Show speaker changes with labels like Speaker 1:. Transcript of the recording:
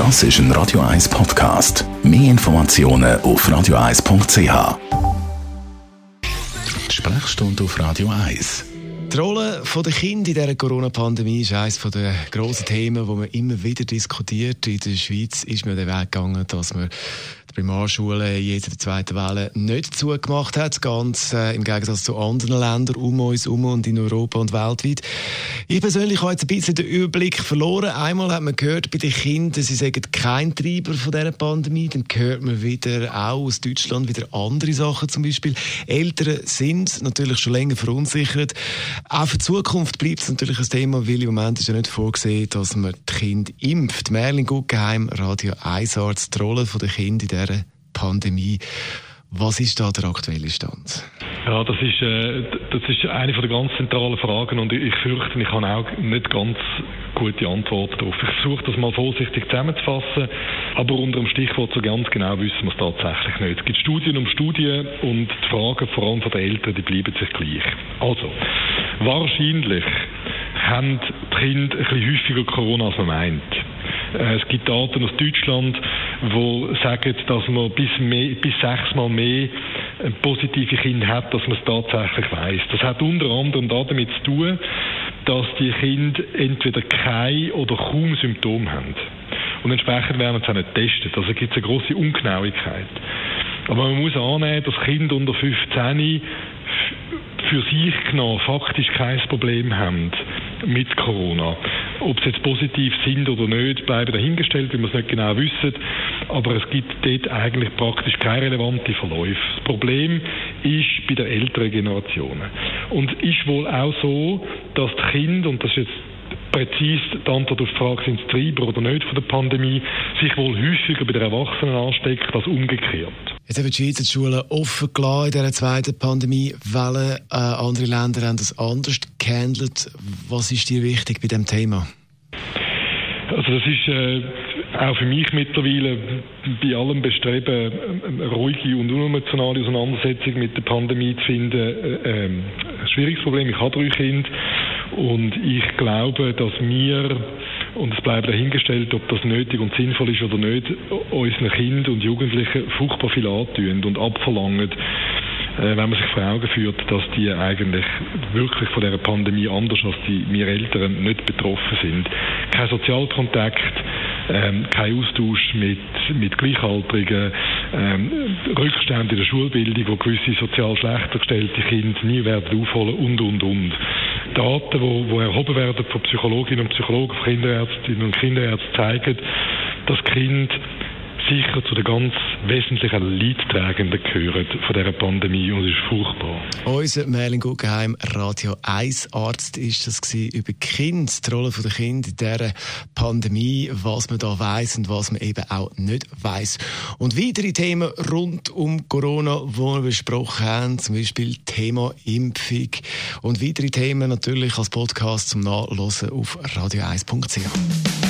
Speaker 1: Das ist ein Radio 1 Podcast. Mehr Informationen auf radio1.ch. Sprechstunde auf Radio 1.
Speaker 2: Die Rolle der Kinder in dieser Corona-Pandemie ist eines der grossen Themen, die man immer wieder diskutiert. In der Schweiz ist man den Weg gegangen, dass man die Primarschule in jeder zweiten Welle nicht zugemacht hat, ganz äh, im Gegensatz zu anderen Ländern um uns herum und in Europa und weltweit. Ich persönlich habe jetzt ein bisschen den Überblick verloren. Einmal hat man gehört bei den Kindern, sie sagen kein Treiber von dieser Pandemie. Dann hört man wieder auch aus Deutschland wieder andere Sachen zum Beispiel. Eltern sind natürlich schon länger verunsichert. Auch für die Zukunft bleibt es natürlich ein Thema, weil im Moment ist ja nicht vorgesehen, dass man die Kinder impft. Merlin Guggenheim, Radio 1 Arzt, die Rolle der Kinder in dieser Pandemie. Was ist da der aktuelle Stand?
Speaker 3: Ja, das ist, äh, das ist eine der ganz zentralen Fragen und ich fürchte, ich habe auch nicht ganz gute Antworten darauf. Ich versuche das mal vorsichtig zusammenzufassen, aber unter dem Stichwort so ganz genau wissen wir es tatsächlich nicht. Es gibt Studien um Studien und die Fragen vor allem von den Eltern, die bleiben sich gleich. Also, wahrscheinlich haben die Kinder ein bisschen häufiger Corona, als man meint. Äh, es gibt Daten aus Deutschland, die sagen, dass man bis, mehr, bis sechsmal mehr positive Kinder hat, dass man es tatsächlich weiß. Das hat unter anderem damit zu tun, dass die Kinder entweder keine oder kaum Symptome haben. Und entsprechend werden sie auch nicht getestet. Also gibt es eine große Ungenauigkeit. Aber man muss annehmen, dass Kinder unter 15 für sich genommen faktisch kein Problem haben mit Corona. Ob sie jetzt positiv sind oder nicht, bleiben dahingestellt, weil wir es nicht genau wissen. Aber es gibt dort eigentlich praktisch keine relevanten Verläufe. Das Problem ist bei den älteren Generationen. Und ist wohl auch so, dass die Kinder, und das ist jetzt präzise die Antwort auf die Frage, sind es Treiber oder nicht von der Pandemie, sich wohl häufiger bei den Erwachsenen ansteckt als umgekehrt.
Speaker 2: Jetzt haben die Schweizer Schulen offen gelassen in dieser zweiten Pandemiewelle. Äh, andere Länder haben das anders gehandelt. Was ist dir wichtig bei diesem Thema?
Speaker 3: Also das ist äh, auch für mich mittlerweile bei allem Bestreben, eine ruhige und unemotionale Auseinandersetzung mit der Pandemie zu finden, äh, äh, ein schwieriges Problem. Ich habe drei Kinder und ich glaube, dass wir, und es bleibt dahingestellt, ob das nötig und sinnvoll ist oder nicht, unseren Kindern und Jugendlichen furchtbar viel antun und abverlangen, wenn man sich vor Augen führt, dass die eigentlich wirklich von der Pandemie anders als die wir Eltern nicht betroffen sind. Kein Sozialkontakt, ähm, kein Austausch mit, mit Gleichaltrigen, ähm, Rückstände in der Schulbildung, wo gewisse sozial schlechter gestellte Kinder nie werden aufholen und, und, und. Daten, die, die erhoben werden von Psychologinnen und Psychologen, von Kinderärztinnen und Kinderärzten zeigen, dass Kind sicher zu den ganz wesentlichen Leidtragenden gehören von dieser Pandemie und es ist furchtbar.
Speaker 2: Unser Merlin Guggenheim, Radio 1 Arzt, ist das gewesen, über Kind, die Rolle der Kinder in dieser Pandemie, was man da weiß und was man eben auch nicht weiß. Und weitere Themen rund um Corona, die wir besprochen haben, zum Beispiel Thema Impfung und weitere Themen natürlich als Podcast zum Nachlesen auf radio1.ch.